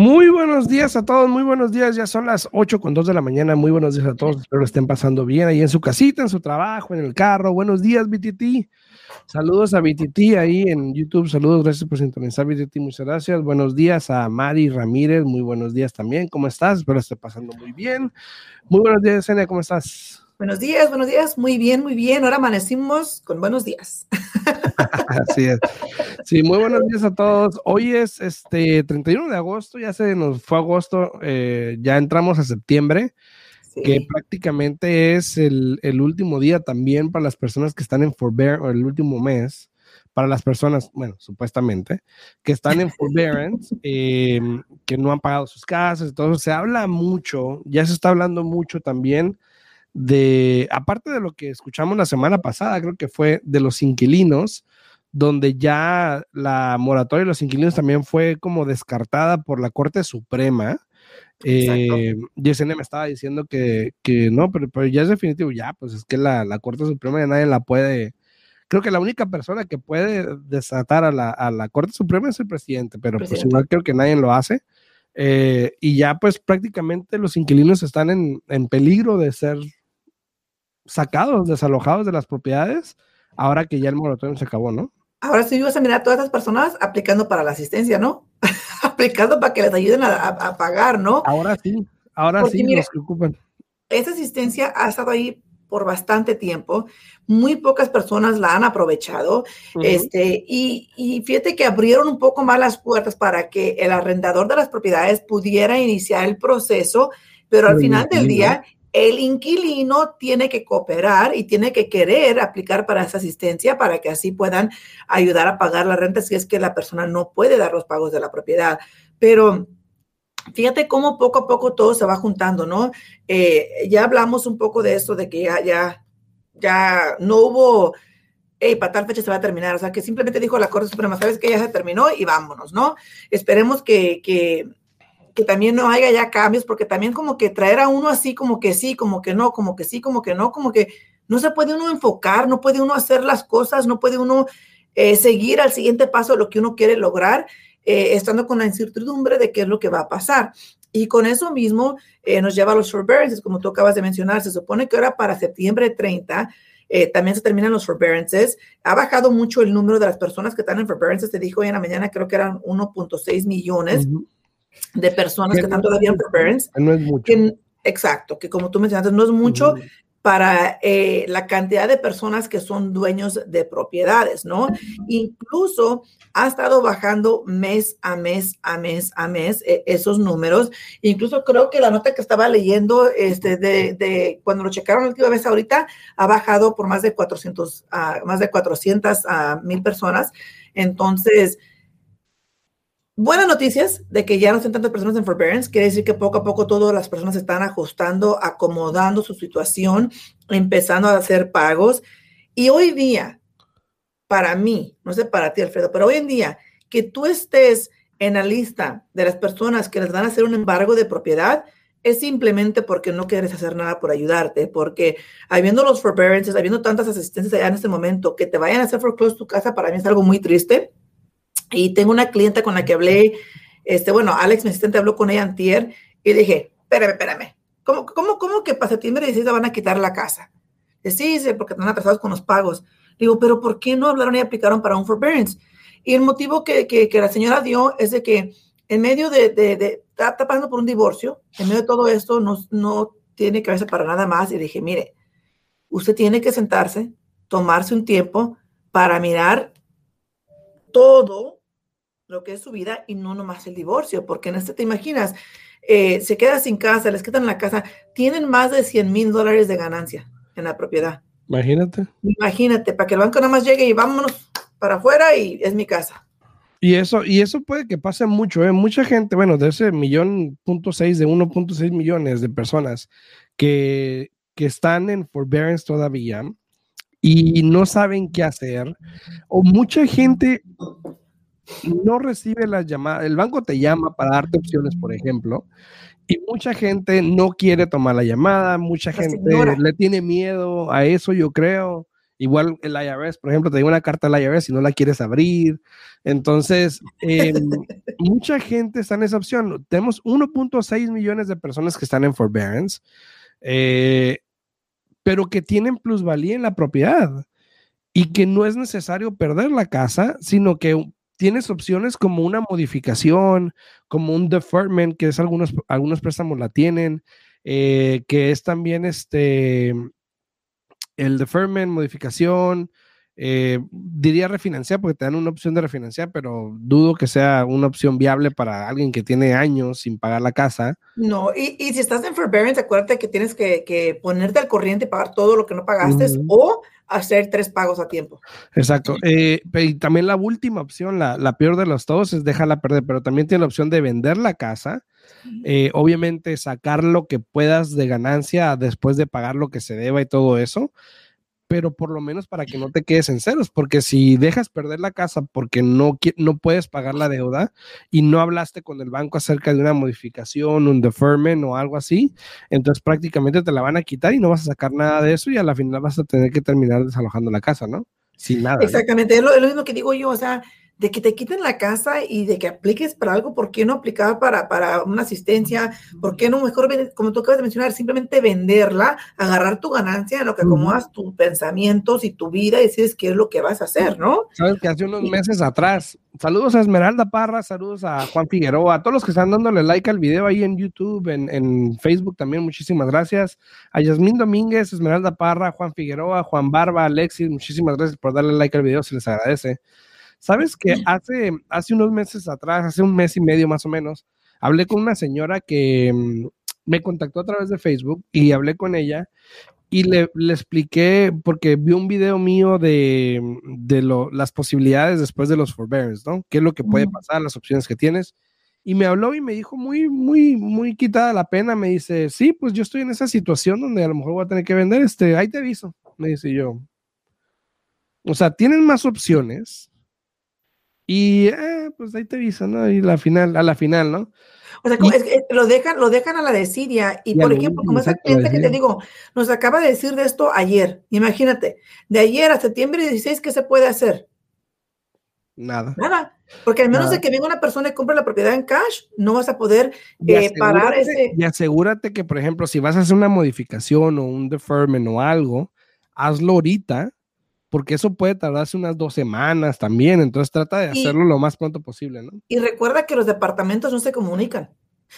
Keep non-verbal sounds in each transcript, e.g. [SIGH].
Muy buenos días a todos, muy buenos días. Ya son las 8 con 2 de la mañana. Muy buenos días a todos. Espero estén pasando bien ahí en su casita, en su trabajo, en el carro. Buenos días, BTT. Saludos a BTT ahí en YouTube. Saludos, gracias por sintonizar BTT. Muchas gracias. Buenos días a Mari Ramírez. Muy buenos días también. ¿Cómo estás? Espero esté pasando muy bien. Muy buenos días, Zenia. ¿Cómo estás? Buenos días, buenos días. Muy bien, muy bien. Ahora amanecimos con buenos días. [LAUGHS] Así es. Sí, muy buenos días a todos. Hoy es este 31 de agosto, ya se nos fue agosto, eh, ya entramos a septiembre, que prácticamente es el, último día también para las personas que están en forbearance, o el último mes, para las personas, bueno, supuestamente, que están en forbearance, [LAUGHS] em, que no han pagado sus casas, entonces se habla mucho, ya se está hablando mucho también de, aparte de lo que escuchamos la semana pasada, creo que fue de los inquilinos, donde ya la moratoria de los inquilinos también fue como descartada por la Corte Suprema. Eh, Yesenia me estaba diciendo que, no, pero, pero, ya es definitivo, ya, pues es que la, Corte Suprema ya nadie la puede, creo que la única persona que puede desatar a la, Corte Suprema es el presidente, pero pues igual creo que nadie lo hace. Eh, y ya pues prácticamente los inquilinos están en, en peligro de ser sacados, desalojados de las propiedades, ahora que ya el moratorio se acabó, ¿no? Ahora sí vas a mirar a todas esas personas aplicando para la asistencia, ¿no? [LAUGHS] aplicando para que les ayuden a, pagar, ¿no? Ahora sí, ahora sí los que ocupan. Esa asistencia ha estado ahí por bastante tiempo. Muy pocas personas la han aprovechado. este, y, y, fíjate que abrieron un poco más las puertas para que el arrendador de las propiedades pudiera iniciar el proceso, pero al final del día el inquilino tiene que cooperar y tiene que querer aplicar para esa asistencia para que así puedan ayudar a pagar la renta si es que la persona no puede dar los pagos de la propiedad. Pero fíjate cómo poco a poco todo se va juntando, ¿no? Eh, ya hablamos un poco de esto, de que ya, ya, no hubo, hey, para tal fecha se va a terminar, o sea, que simplemente dijo la Corte Suprema, sabes que ya se terminó y vámonos, ¿no? Esperemos que, que que también no haya ya cambios, porque también como que traer a uno así, como que sí, como que no, como que sí, como que no, como que no se puede uno enfocar, no puede uno hacer las cosas, no puede uno eh, seguir al siguiente paso lo que uno quiere lograr, eh, estando con la incertidumbre de qué es lo que va a pasar. Y con eso mismo eh, nos lleva a los forbearances, como tú acabas de mencionar. Se supone que ahora para septiembre 30 también se terminan los forbearances. Ha bajado mucho el número de las personas que están en forbearances. Te dijo hoy en la mañana, creo que eran 1.6 millones de personas que, están todavía en forbearance. No es mucho. exacto, que como tú mencionaste, no es mucho para eh, la cantidad de personas que son dueños de propiedades, ¿no? Incluso ha estado bajando mes a mes, a mes, a mes eh, esos números. Incluso creo que la nota que estaba leyendo este, de, cuando lo checaron la última vez ahorita, ha bajado por más de 400, uh, más de 400 a mil personas. Entonces, Buenas noticias de que ya no están tantas personas en forbearance, quiere decir que poco a poco todas las personas están ajustando, acomodando su situación, empezando a hacer pagos. Y hoy día, para mí, no sé para ti, Alfredo, pero hoy en día, que tú estés en la lista de las personas que les van a hacer un embargo de propiedad, es simplemente porque no quieres hacer nada por ayudarte, porque habiendo los forbearances, habiendo tantas asistencias allá en este momento, que te vayan a hacer foreclose tu casa, para mí es algo muy triste y tengo una clienta con la que hablé, este, bueno, Alex, mi asistente, habló con ella antier y dije, espérame, espérame, ¿cómo, cómo, cómo que para septiembre 16 van a quitar la casa? Dice, sí, porque están atrasados con los pagos. Digo, pero ¿por qué no hablaron y aplicaron para un forbearance? Y el motivo que, que, que la señora dio es de que en medio de, de, de está, pasando por un divorcio, en medio de todo esto no, no tiene que verse para nada más. Y dije, mire, usted tiene que sentarse, tomarse un tiempo para mirar todo lo que es su vida y no nomás el divorcio, porque en este te imaginas, eh, se queda sin casa, les quitan la casa, tienen más de 100 mil dólares de ganancia en la propiedad. Imagínate. Imagínate, para que el banco nada más llegue y vámonos para afuera y es mi casa. Y eso, y eso puede que pase mucho, ¿eh? Mucha gente, bueno, de ese millón punto seis, de 1.6 millones de personas que, que están en forbearance todavía y no saben qué hacer, o mucha gente no recibe las llamadas, el banco te llama para darte opciones, por ejemplo, y mucha gente no quiere tomar la llamada, mucha gente le tiene miedo a eso, yo creo, Igual el IRS, por ejemplo, te digo una carta del IRS y no la quieres abrir. Entonces, em, [LAUGHS] mucha gente está en esa opción. Tenemos 1.6 millones de personas que están en forbearance, eh, pero que tienen plusvalía en la propiedad y que no es necesario perder la casa, sino que tienes opciones como una modificación, como un deferment, que es algunos, algunos préstamos la tienen, eh, que es también este, el deferment, modificación, eh, diría refinanciar porque te dan una opción de refinanciar, pero dudo que sea una opción viable para alguien que tiene años sin pagar la casa. No, y, y si estás en forbearance, acuérdate que tienes que, que, ponerte al corriente y pagar todo lo que no pagaste uh -huh. o hacer tres pagos a tiempo. Exacto. Eh, y también la última opción, la, la, peor de los todos, es dejarla perder, pero también tiene la opción de vender la casa. Eh, obviamente sacar lo que puedas de ganancia después de pagar lo que se deba y todo eso pero por lo menos para que no te quedes en ceros, porque si dejas perder la casa porque no, no puedes pagar la deuda y no hablaste con el banco acerca de una modificación, un deferment o algo así, entonces prácticamente te la van a quitar y no vas a sacar nada de eso y a la final vas a tener que terminar desalojando la casa, ¿no? Sin nada. Exactamente, ¿no? es, lo, es lo mismo que digo yo, o sea, de que te quiten la casa y de que apliques para algo, ¿por qué no aplicar para, para una asistencia? ¿Por qué no mejor, como tú acabas de mencionar, simplemente venderla, agarrar tu ganancia en lo que acomodas tus pensamientos y tu vida y decides qué es lo que vas a hacer, ¿no? Sabes que hace unos meses atrás, saludos a Esmeralda Parra, saludos a Juan Figueroa, a todos los que están dándole like al video ahí en YouTube, en, en Facebook también, muchísimas gracias. A Yasmín Domínguez, Esmeralda Parra, Juan Figueroa, Juan Barba, Alexis, muchísimas gracias por darle like al video, se les agradece. Sabes que hace, hace unos meses atrás, hace un mes y medio más o menos, hablé con una señora que mm, me contactó a través de Facebook y hablé con ella y le, le expliqué, porque vio un video mío de, de lo, las posibilidades después de los forbearance, ¿no? ¿Qué es lo que puede pasar, las opciones que tienes? Y me habló y me dijo muy, muy, muy quitada la pena, me dice, sí, pues yo estoy en esa situación donde a lo mejor voy a tener que vender, este, ahí te aviso, me dice yo. O sea, tienen más opciones, y eh, pues ahí te aviso, ¿no? Y la final, a la final, ¿no? O sea, y, es, es, lo, dejan, lo dejan a la desidia. Y, y por ejemplo, como esa cliente que te digo, nos acaba de decir de esto ayer. Imagínate, de ayer a septiembre 16, ¿qué se puede hacer? Nada. Nada. Porque al menos Nada. de que venga una persona y compre la propiedad en cash, no vas a poder eh, parar ese. Y asegúrate que, por ejemplo, si vas a hacer una modificación o un deferment o algo, hazlo ahorita porque eso puede tardarse unas dos semanas también, entonces trata de hacerlo y, lo más pronto posible, ¿no? Y recuerda que los departamentos no se comunican.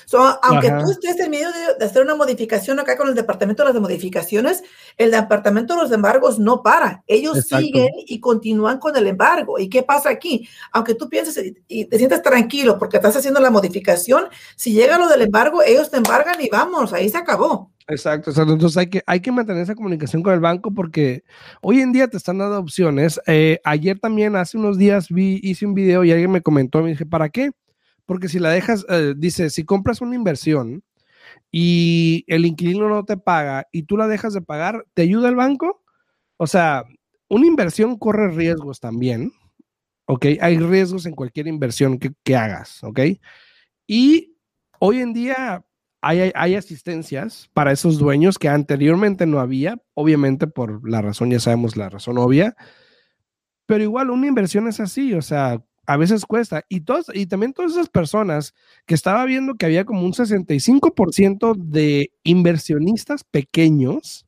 So, aunque Ajá. tú estés en medio de, de, hacer una modificación acá con el departamento de las modificaciones, el departamento de los embargos no para. Ellos Exacto. siguen y continúan con el embargo. ¿Y qué pasa aquí? Aunque tú pienses y te sientas tranquilo porque estás haciendo la modificación, si llega lo del embargo, ellos te embargan y vamos, ahí se acabó. Exacto, exacto. Entonces hay que, hay que mantener esa comunicación con el banco porque hoy en día te están dando opciones. Eh, ayer también, hace unos días, vi, hice un video y alguien me comentó, me dije, ¿para qué? Porque si la dejas, eh, dice, si compras una inversión y el inquilino no te paga y tú la dejas de pagar, ¿te ayuda el banco? O sea, una inversión corre riesgos también, ¿ok? Hay riesgos en cualquier inversión que, que hagas, ¿ok? Y hoy en día hay, hay, asistencias para esos dueños que anteriormente no había, obviamente por la razón, ya sabemos la razón obvia, pero igual una inversión es así, o sea, a veces cuesta. Y, todos, y también todas esas personas que estaba viendo que había como un 65% de inversionistas pequeños,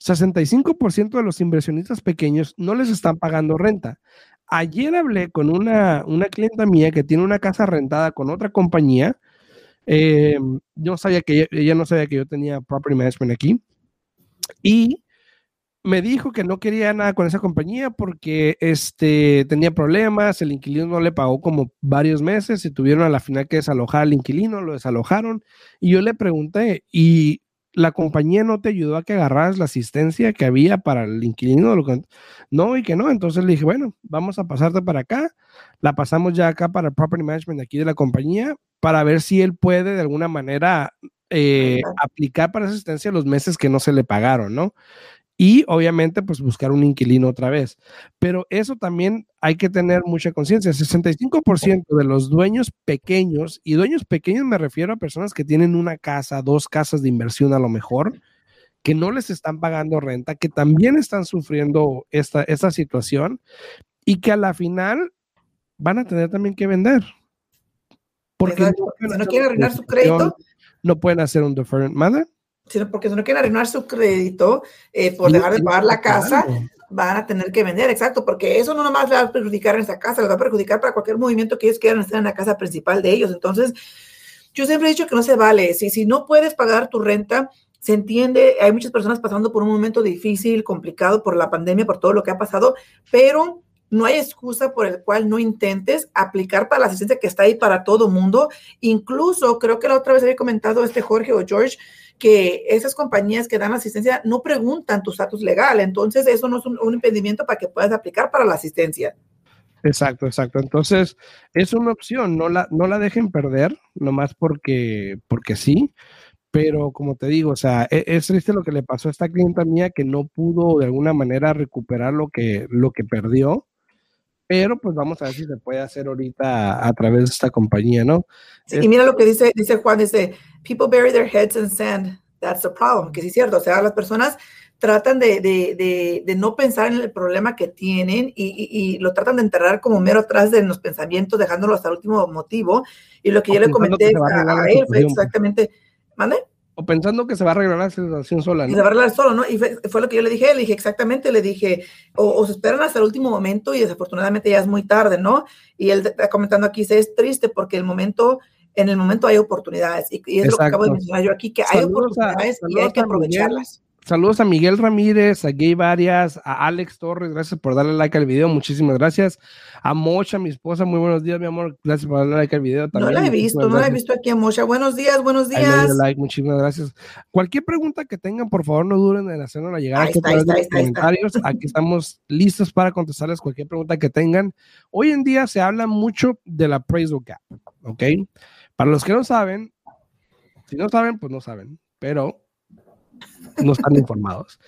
65% de los inversionistas pequeños no les están pagando renta. Ayer hablé con una, una clienta mía que tiene una casa rentada con otra compañía, eh, yo sabía que ella, no sabía que yo tenía property management aquí. Y me dijo que no quería nada con esa compañía porque este, tenía problemas, el inquilino no le pagó como varios meses y tuvieron a la final que desalojar al inquilino, lo desalojaron. Y yo le pregunté, ¿y la compañía no te ayudó a que agarraras la asistencia que había para el inquilino? No, y que no. Entonces le dije, bueno, vamos a pasarte para acá. La pasamos ya acá para el property management aquí de la compañía para ver si él puede de alguna manera eh, aplicar para asistencia los meses que no se le pagaron, ¿no? Y obviamente, pues buscar un inquilino otra vez. Pero eso también hay que tener mucha conciencia. 65% de los dueños pequeños, y dueños pequeños me refiero a personas que tienen una casa, dos casas de inversión a lo mejor, que no les están pagando renta, que también están sufriendo esta, esta situación y que a la final van a tener también que vender. Porque no si no quieren arruinar su crédito, no pueden hacer un deferment mother. Sino porque si no quieren arruinar su crédito eh, por dejar de pagar la casa, van a tener que vender, exacto, porque eso no nomás le va a perjudicar en esa casa, va a perjudicar para cualquier movimiento que ellos quieran hacer en la casa principal de ellos. Entonces, yo siempre he dicho que no se vale. Si, si no puedes pagar tu renta, se entiende, hay muchas personas pasando por un momento difícil, complicado por la pandemia, por todo lo que ha pasado, pero no hay excusa por el cual no intentes aplicar para la asistencia que está ahí para todo mundo. Incluso creo que la otra vez había comentado este Jorge o George que esas compañías que dan asistencia no preguntan tu estatus legal. Entonces, eso no es un, impedimento para que puedas aplicar para la asistencia. Exacto, exacto. Entonces, es una opción, no la, no la dejen perder, nomás porque, porque sí. Pero como te digo, o sea, es, es, triste lo que le pasó a esta clienta mía que no pudo de alguna manera recuperar lo que, lo que perdió pero pues vamos a ver si se puede hacer ahorita a, través de esta compañía, ¿no? y mira lo que dice, dice Juan, dice, people bury their heads in sand, that's the problem, que sí es cierto, o sea, las personas tratan de, de, de, de no pensar en el problema que tienen y, y, lo tratan de enterrar como mero atrás de los pensamientos, dejándolo hasta el último motivo, y lo que yo le comenté a, a él fue exactamente, ¿mande? Pensando que se va a arreglar la situación sola, ¿no? se va a arreglar solo, ¿no? Y fue, lo que yo le dije, le dije exactamente, le dije, o, se esperan hasta el último momento y desafortunadamente ya es muy tarde, ¿no? Y él está comentando aquí, se es triste porque el momento, en el momento hay oportunidades. Y, es lo que acabo de mencionar yo aquí, que hay oportunidades y hay que aprovecharlas. Saludos a Miguel Ramírez, a Gay Varias, a Alex Torres, gracias por darle like al video, muchísimas gracias. A Mocha, mi esposa, muy buenos días, mi amor, gracias por darle like al video también. No la he visto, no la he visto aquí a Mocha. Buenos días, buenos días. Like, muchísimas gracias. Cualquier pregunta que tengan, por favor, no duren en hacernos llegar aquí en los comentarios. Aquí estamos listos para contestarles cualquier pregunta que tengan. Hoy en día se habla mucho de la appraisal gap, ¿ok? Para los que no saben, si no saben, pues no saben, pero no están informados.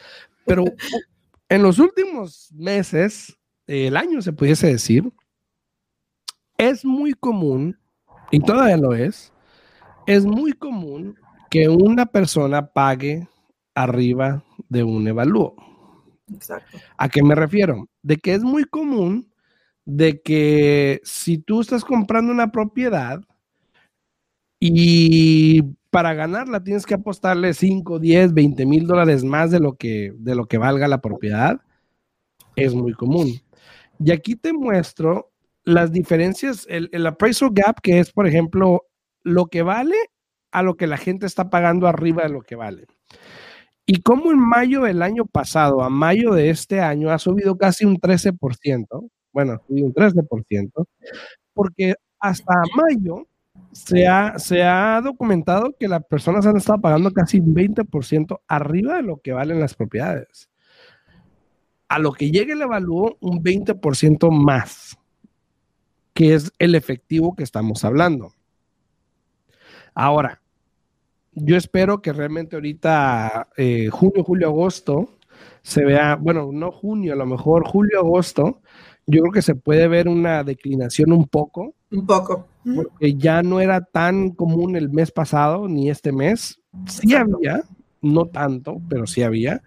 Pero en los últimos meses, el año se pudiese decir, es muy común, y todavía lo es, es muy común que una persona pague arriba de un evalúo. Exacto. ¿A qué me refiero? De que es muy común de que si tú estás comprando una propiedad y para ganarla tienes que apostarle 5, 10, 20 mil dólares más de lo, que, de lo que valga la propiedad. Es muy común. Y aquí te muestro las diferencias, el, el appraisal gap, que es, por ejemplo, lo que vale a lo que la gente está pagando arriba de lo que vale. Y como en mayo del año pasado a mayo de este año ha subido casi un 13%, bueno, un 13%, porque hasta mayo se ha, se ha documentado que las personas han estado pagando casi un 20% arriba de lo que valen las propiedades. A lo que llegue el evalúo, un 20% más, que es el efectivo que estamos hablando. Ahora, yo espero que realmente ahorita, eh, junio, julio, agosto, se vea, bueno, no junio, a lo mejor julio, agosto, yo creo que se puede ver una declinación un poco. Un poco. Porque ya no era tan común el mes pasado ni este mes. Sí había, no tanto, pero sí había.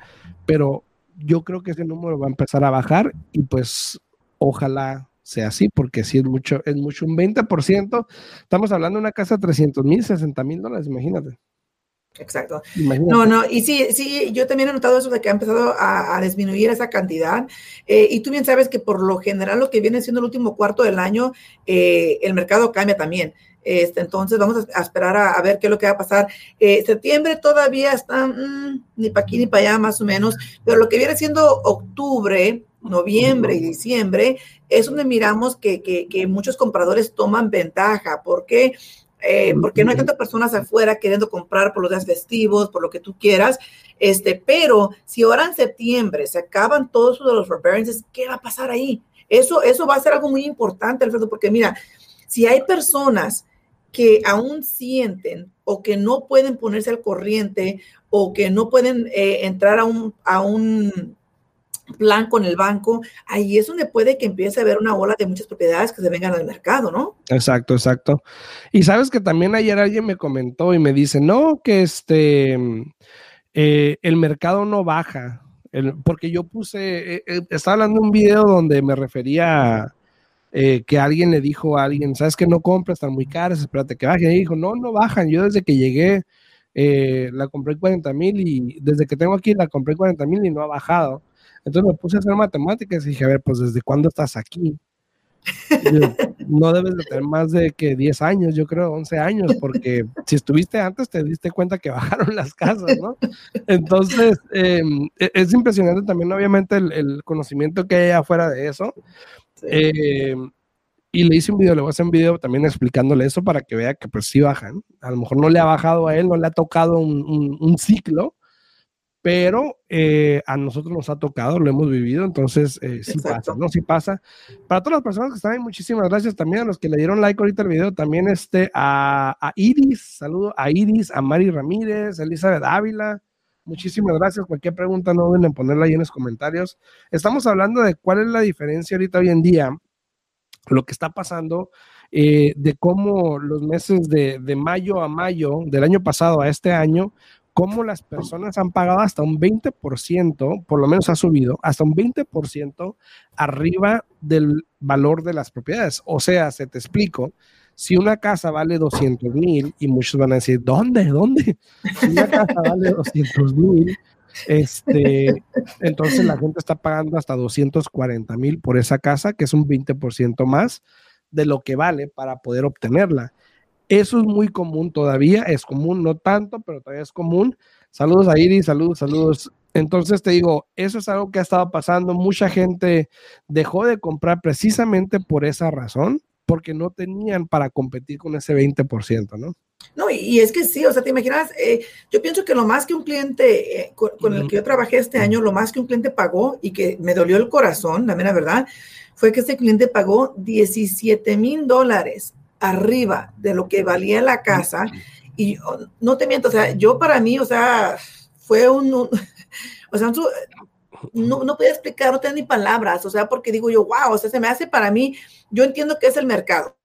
Pero yo creo que ese número va a empezar a bajar y pues ojalá sea así, porque si es mucho, es mucho, un 20%. Estamos hablando de una casa de 300 mil, 60 mil dólares, imagínate. Exacto. No, no, y sí, sí, yo también he notado eso de que ha empezado a, disminuir esa cantidad. Eh, y tú bien sabes que por lo general lo que viene siendo el último cuarto del año, eh, el mercado cambia también. Este, entonces vamos a, esperar a, ver qué es lo que va a pasar. Eh, septiembre todavía está mm, ni para aquí ni para allá más o menos, pero lo que viene siendo octubre, noviembre y diciembre es donde miramos que, que, que muchos compradores toman ventaja. ¿Por qué? Eh, porque no hay tantas personas afuera queriendo comprar por los días festivos, por lo que tú quieras. Este, pero si ahora en septiembre se acaban todos los forbearances, ¿qué va a pasar ahí? Eso, eso va a ser algo muy importante, Alfredo, porque mira, si hay personas que aún sienten o que no pueden ponerse al corriente o que no pueden eh, entrar a un, a un plan con el banco, ahí es donde puede que empiece a haber una ola de muchas propiedades que se vengan al mercado, ¿no? Exacto, exacto. Y sabes que también ayer alguien me comentó y me dice, no, que este, eh, el mercado no baja. porque yo puse, eh, eh, estaba hablando de un video donde me refería a que alguien le dijo a alguien, sabes que no compras, están muy caras, espérate que bajen. Y dijo, no, no bajan. Yo desde que llegué la compré en 40 mil y desde que tengo aquí la compré en 40 mil y no ha bajado. Entonces me puse a hacer matemáticas y dije, a ver, pues desde cuándo estás aquí? no debes de tener más de que 10 años, yo creo 11 años, porque si estuviste antes te diste cuenta que [LAUGHS] bajaron las casas, ¿no? Entonces, em, e-, es impresionante también, obviamente, el, conocimiento que hay afuera de eso. Em, y le hice un video, le voy a hacer un video también explicándole eso para que vea que pues sí bajan. A lo mejor no le ha bajado a él, no le ha tocado un, un ciclo, pero eh, a nosotros nos ha tocado, lo hemos vivido, entonces eh, sí pasa, ¿no? Sí pasa. Para todas las personas que están ahí, muchísimas gracias también a los que le dieron like ahorita al video, también este, a, a Iris, saludo a Iris, a Mari Ramírez, Elizabeth Ávila, muchísimas gracias. Cualquier pregunta no duden en ponerla ahí en los comentarios. Estamos hablando de cuál es la diferencia ahorita hoy en día, lo que está pasando, eh, de cómo los meses de, de mayo a mayo del año pasado a este año, cómo las personas han pagado hasta un 20%, por lo menos ha subido, hasta un 20% arriba del valor de las propiedades. O sea, se te explico, si una casa vale 200 mil, y muchos van a decir, ¿dónde? ¿Dónde? Si una casa vale 200 mil, este, entonces la gente está pagando hasta 240 mil por esa casa, que es un 20% más de lo que vale para poder obtenerla. Eso es muy común todavía, es común, no tanto, pero todavía es común. Saludos a Iris, saludos, saludos. Entonces te digo, eso es algo que ha estado pasando. Mucha gente dejó de comprar precisamente por esa razón, porque no tenían para competir con ese 20%, ¿no? No, y, es que sí, o sea, te imaginas, eh, yo pienso que lo más que un cliente eh, con, el que yo trabajé este año, lo más que un cliente pagó y que me dolió el corazón, la mera verdad, fue que ese cliente pagó 17 mil dólares arriba de lo que valía la casa. Y no te miento, o sea, yo para mí, o sea, fue un, [LAUGHS] o sea, no, no podía explicar, no tenía ni palabras, o sea, porque digo yo, wow, o sea, se me hace para mí, yo entiendo que es el mercado.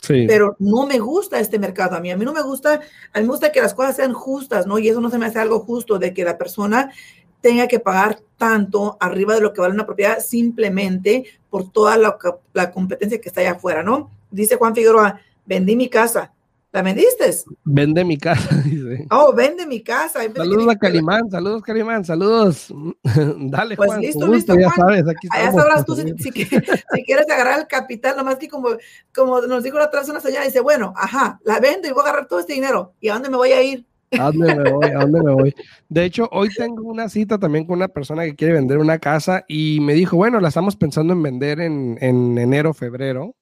Sí. Pero no me gusta este mercado a mí. A mí no me gusta, a mí me gusta que las cosas sean justas, ¿no? Y eso no se me hace algo justo de que la persona tenga que pagar tanto arriba de lo que vale una propiedad simplemente por toda la, la competencia que está allá afuera, ¿no? dice Juan Figueroa, vendí mi casa. ¿La vendiste? Vende mi casa, [LAUGHS] dice. Oh, vende mi casa. Saludos a Calimán, saludos Calimán, saludos. [LAUGHS] Dale, pues Juan. Listo, listo, ya sabes, aquí Ya sabrás tú si, quieres agarrar el capital, nomás que como, como nos dijo la otra una señora, dice, bueno, ajá, la vendo y voy a agarrar todo este dinero. ¿Y a dónde me voy a ir? ¿A dónde me voy? ¿A dónde me voy? De hecho, hoy [LAUGHS] tengo una cita también con una persona que quiere vender una casa y me dijo, bueno, la estamos pensando en vender en, en enero, febrero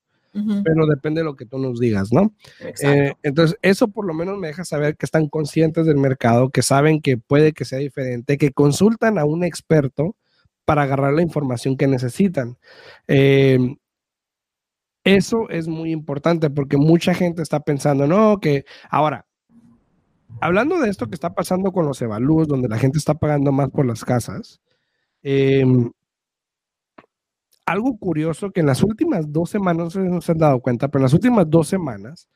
pero depende de lo que tú nos digas, ¿no? Eh, entonces, eso por lo menos me deja saber que están conscientes del mercado, que saben que puede que sea diferente, que consultan a un experto para agarrar la información que necesitan. Em, eso es muy importante porque mucha gente está pensando, no, que ahora, hablando de esto que está pasando con los evalúos, donde la gente está pagando más por las casas, eh, algo curioso que en las últimas dos semanas, no sé si se han dado cuenta, pero en las últimas dos semanas,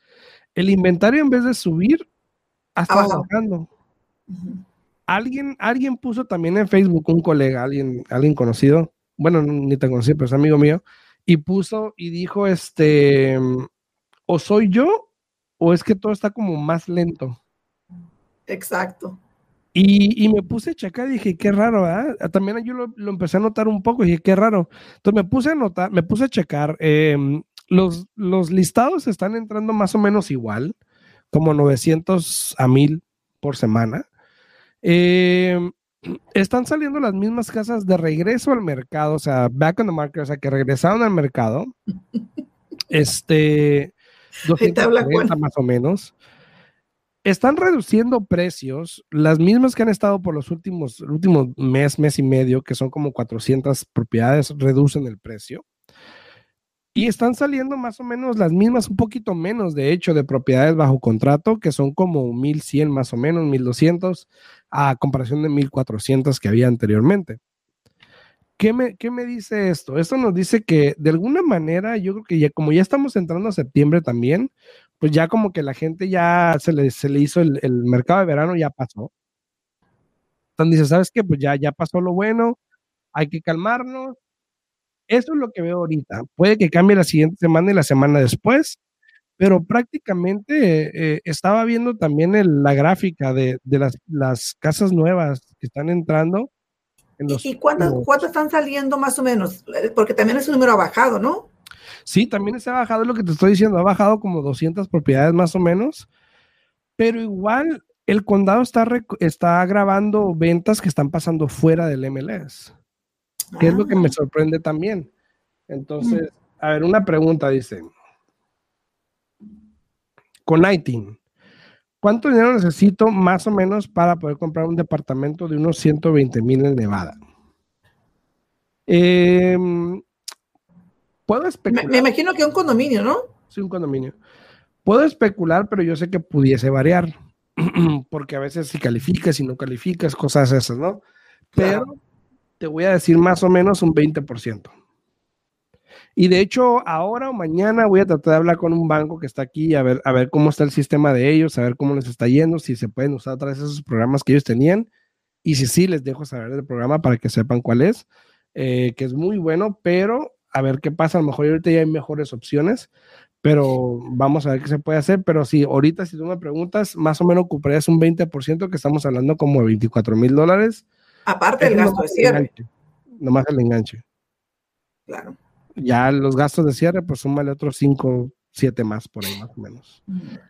el inventario en vez de subir, ha estado bajando. alguien, alguien puso también en Facebook, un colega, alguien, alguien conocido, bueno, ni tan conocido, pero es amigo mío, y puso y dijo, este, o soy yo, o es que todo está como más lento. Exacto. Y, me puse a checar y dije, qué raro, ¿verdad? También yo lo, empecé a notar un poco y dije, qué raro. Entonces me puse a notar, me puse a checar. Em, los, los listados están entrando más o menos igual, como 900 a 1000 por semana. Em, están saliendo las mismas casas de regreso al mercado, o sea, back on the market, o sea, que regresaron al mercado. [LAUGHS] Este, 240 más o menos están reduciendo precios, las mismas que han estado por los últimos, últimos mes, mes y medio, que son como 400 propiedades, reducen el precio. Y están saliendo más o menos las mismas, un poquito menos, de hecho, de propiedades bajo contrato, que son como 1100 más o menos, 1200, a comparación de 1400 que había anteriormente. ¿Qué me, ¿Qué me dice esto? Esto nos dice que de alguna manera, yo creo que ya como ya estamos entrando a septiembre también, pues ya como que la gente ya se le, se le hizo el, mercado de verano, ya pasó. Entonces dice, ¿sabes qué? Pues ya, ya pasó lo bueno, hay que calmarnos. Eso es lo que veo ahorita. Puede que cambie la siguiente semana y la semana después, pero prácticamente eh, estaba viendo también la gráfica de, las, casas nuevas que están entrando. ¿Y cuántas, cuántas están saliendo más o menos? Eh, porque también ese número ha bajado, ¿no? Sí, también se ha bajado, es lo que te estoy diciendo, ha bajado como 200 propiedades más o menos, pero igual el condado está, está grabando ventas que están pasando fuera del MLS, que es lo que me ah. sorprende también. Entonces, a ver, una pregunta dice, con ITIN, ¿cuánto dinero necesito más o menos para poder comprar un departamento de unos 120 mil en Nevada? Em, puedo especular. Me, imagino que un condominio, ¿no? Sí, un condominio. Puedo especular, pero yo sé que pudiese variar, [CLEARS THROAT] porque a veces si calificas, y no calificas, cosas esas, ¿no? Pero te voy a decir más o menos un 20%. Y de hecho, ahora o mañana voy a tratar de hablar con un banco que está aquí a ver, a ver cómo está el sistema de ellos, a ver cómo les está yendo, si se pueden usar otra vez esos programas que ellos tenían. Y si sí, les dejo saber del programa para que sepan cuál es, eh, que es muy bueno, pero a ver qué pasa. A lo mejor ahorita ya hay mejores opciones, pero vamos a ver qué se puede hacer. Pero sí, ahorita si tú me preguntas, más o menos ocuparías un 20%, que estamos hablando como de 24 mil dólares. Aparte del gasto de cierre. nomás el enganche. Claro. Ya los gastos de cierre, pues súmale otros 5, 7 más por ahí, más o menos.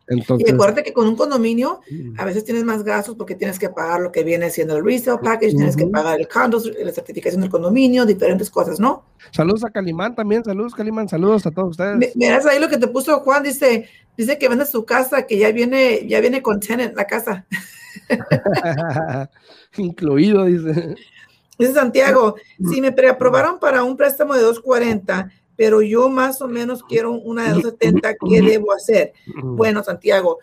Entonces, y acuérdate que con un condominio a veces tienes más gastos porque tienes que pagar lo que viene siendo el resale package, tienes que pagar el condo, la certificación del condominio, diferentes cosas, ¿no? Saludos a Calimán también, saludos Calimán, saludos a todos ustedes. Miras ahí lo que te puso Juan, dice, dice que vende su casa, que ya viene, ya viene con tenant la casa. [LAUGHS] Incluido, dice. Dice Santiago, si me preaprobaron para un préstamo de 240, pero yo más o menos quiero una de 270, ¿qué debo hacer? Bueno, Santiago,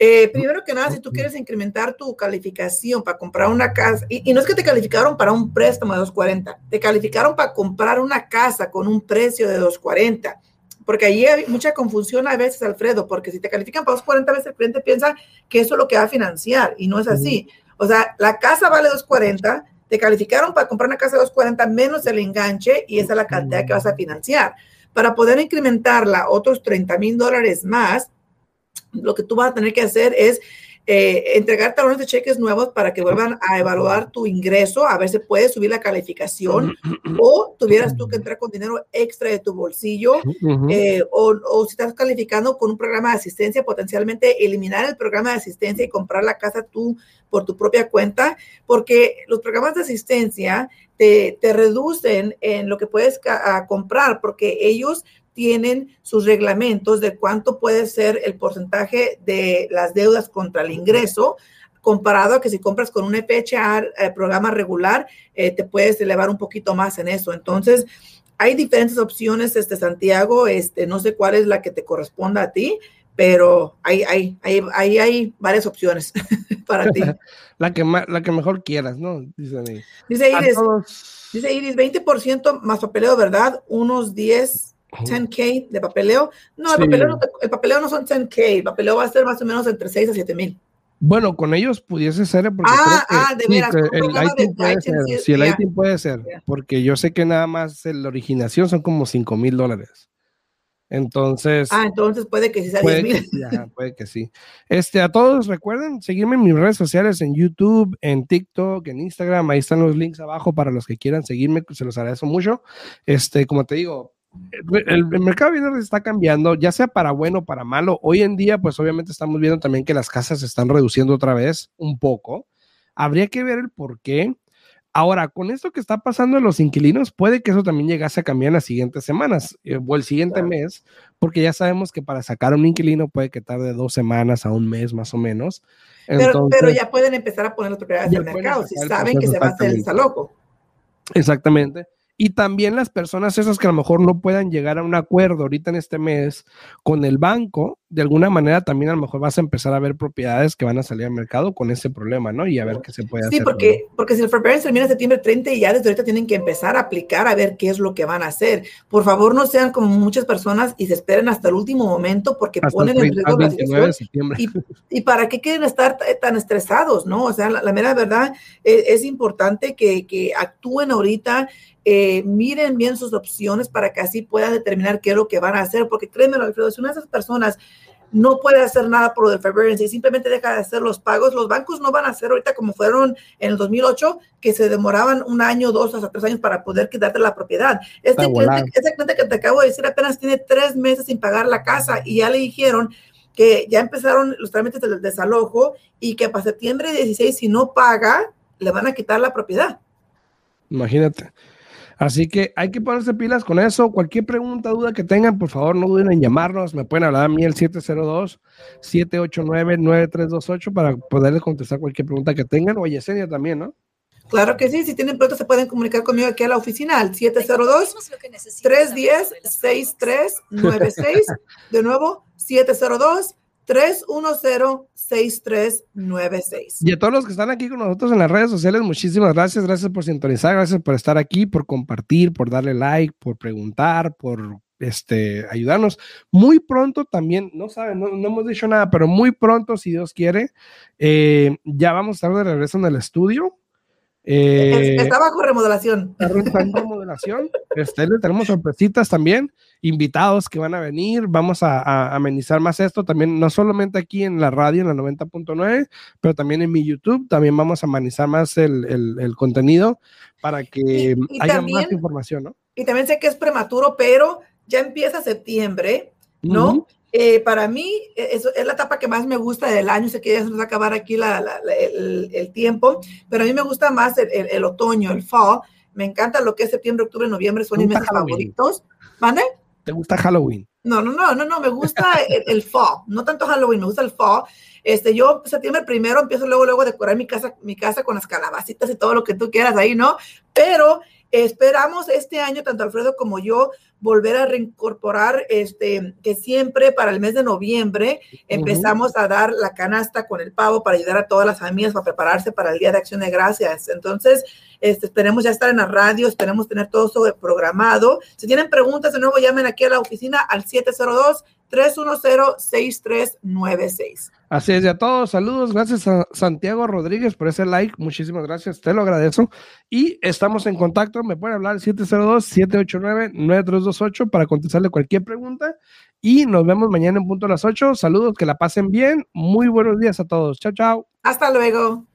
eh, primero que nada, si tú quieres incrementar tu calificación para comprar una casa, y, no es que te calificaron para un préstamo de 240, te calificaron para comprar una casa con un precio de 240, porque ahí hay mucha confusión a veces, Alfredo, porque si te califican para 240, a veces el cliente piensa que eso es lo que va a financiar, y no es así. O sea, la casa vale 240 te calificaron para comprar una casa de 240 menos el enganche y esa es la cantidad que vas a financiar. Para poder incrementarla otros 30 mil dólares más, lo que tú vas a tener que hacer es eh, entregar talones de cheques nuevos para que vuelvan a evaluar tu ingreso, a ver si puedes subir la calificación o tuvieras tú que entrar con dinero extra de tu bolsillo eh, o, o, si estás calificando con un programa de asistencia, potencialmente eliminar el programa de asistencia y comprar la casa tú por tu propia cuenta, porque los programas de asistencia te, te reducen en lo que puedes comprar, porque ellos tienen sus reglamentos de cuánto puede ser el porcentaje de las deudas contra el ingreso, comparado a que si compras con un FHA, eh, programa regular, eh, te puedes elevar un poquito más en eso. Entonces, hay diferentes opciones, este Santiago, este, no sé cuál es la que te corresponda a ti, pero hay, hay, hay, hay, hay varias opciones [LAUGHS] para ti. [LAUGHS] la, que la que mejor quieras, ¿no? Dice, dice Iris, dice Iris, 20% más papeleo, ¿verdad? Unos 10 10K de papeleo. No, el, papeleo no el papeleo no son 10K, el papeleo va a ser más o menos entre 6 a 7 mil. Bueno, con ellos pudiese ser. Porque ah, ah, de veras. el ITIN puede ser. Sí, el ITIN puede ser. Porque yo sé que nada más la originación son como 5 mil dólares. Entonces. Ah, entonces puede que sí sea 10 mil. puede que sí. Este, a todos recuerden seguirme en mis redes sociales, en YouTube, en TikTok, en Instagram. Ahí están los links abajo para los que quieran seguirme. Se los agradezco mucho. Este, como te digo, el, mercado de está cambiando, ya sea para bueno o para malo. Hoy en día, pues obviamente estamos viendo también que las casas se están reduciendo otra vez un poco. Habría que ver el por qué. Ahora, con esto que está pasando en los inquilinos, puede que eso también llegase a cambiar en las siguientes semanas eh, o el siguiente mes, porque ya sabemos que para sacar un inquilino puede que tarde dos semanas a un mes más o menos. pero, pero, ya pueden empezar a poner las propiedades el mercado si saben que se va a hacer el loco. Exactamente. Y también las personas esas que a lo mejor no puedan llegar a un acuerdo ahorita en este mes con el banco, de alguna manera también a lo mejor vas a empezar a ver propiedades que van a salir al mercado con ese problema, ¿no? Y a ver qué se puede hacer. Sí, porque, porque si el forbearance termina en septiembre 30 y ya desde ahorita tienen que empezar a aplicar a ver qué es lo que van a hacer. Por favor, no sean como muchas personas y se esperen hasta el último momento porque ponen en riesgo la situación. Y, y, para qué quieren estar tan estresados, ¿no? O sea, la, mera verdad es, es importante que, que actúen ahorita eh, miren bien sus opciones para que así puedan determinar qué es lo que van a hacer, porque créeme, Alfredo, si una de esas personas no puede hacer nada por lo del y simplemente deja de hacer los pagos, los bancos no van a hacer ahorita como fueron en el 2008, que se demoraban un año, dos hasta tres años para poder quitarte la propiedad. Este cliente, este cliente que te acabo de decir apenas tiene tres meses sin pagar la casa y ya le dijeron que ya empezaron los trámites del desalojo y que para septiembre 16, si no paga, le van a quitar la propiedad. Imagínate. Así que hay que ponerse pilas con eso. Cualquier pregunta, duda que tengan, por favor, no duden en llamarnos. Me pueden hablar a mí el 702-789-9328 para poderles contestar cualquier pregunta que tengan. O a Yesenia también, ¿no? Claro que sí, si tienen preguntas se pueden comunicar conmigo aquí a la oficina al 702-310-6396. De nuevo, 702 310-6396. Y a todos los que están aquí con nosotros en las redes sociales, muchísimas gracias. Gracias por sintonizar, gracias por estar aquí, por compartir, por darle like, por preguntar, por este, ayudarnos. Muy pronto también, no saben, no, hemos dicho nada, pero muy pronto, si Dios quiere, eh, ya vamos a estar de regreso en el estudio. Eh, está bajo remodelación. Está en remodelación. Este, tenemos sorpresitas también, invitados que van a venir. Vamos a, amenizar más esto también, no solamente aquí en la radio, en la 90.9, pero también en mi YouTube. También vamos a amenizar más el, contenido para que haya más información, ¿no? Y también sé que es prematuro, pero ya empieza septiembre, ¿no? Eh, para mí e, es, es, la etapa que más me gusta del año, sé que ya se nos va a acabar aquí el, tiempo, pero a mí me gusta más el, otoño, el fall. Me encanta lo que es septiembre, octubre, noviembre, son mis meses favoritos. ¿Vale? ¿Te gusta Halloween? No, no, no, no, no, me gusta el, fall, no tanto Halloween, me gusta el fall. Este, yo septiembre primero empiezo luego, luego a decorar mi casa, mi casa con las calabacitas y todo lo que tú quieras ahí, ¿no? Pero esperamos este año, tanto Alfredo como yo, volver a reincorporar este, que siempre para el mes de noviembre empezamos a dar la canasta con el pavo para ayudar a todas las familias a prepararse para el Día de Acción de Gracias. Entonces, este, esperemos ya estar en la radio, esperemos tener todo eso programado. Si tienen preguntas, de nuevo llamen aquí a la oficina al 702 310-6396. Así es, y a todos, saludos, gracias a Santiago Rodríguez por ese like, muchísimas gracias, te lo agradezco. Y estamos en contacto, me pueden hablar al 702-789-9328 para contestarle cualquier pregunta. Y nos vemos mañana en punto a las 8. Saludos, que la pasen bien. Muy buenos días a todos. Chao, chao. Hasta luego.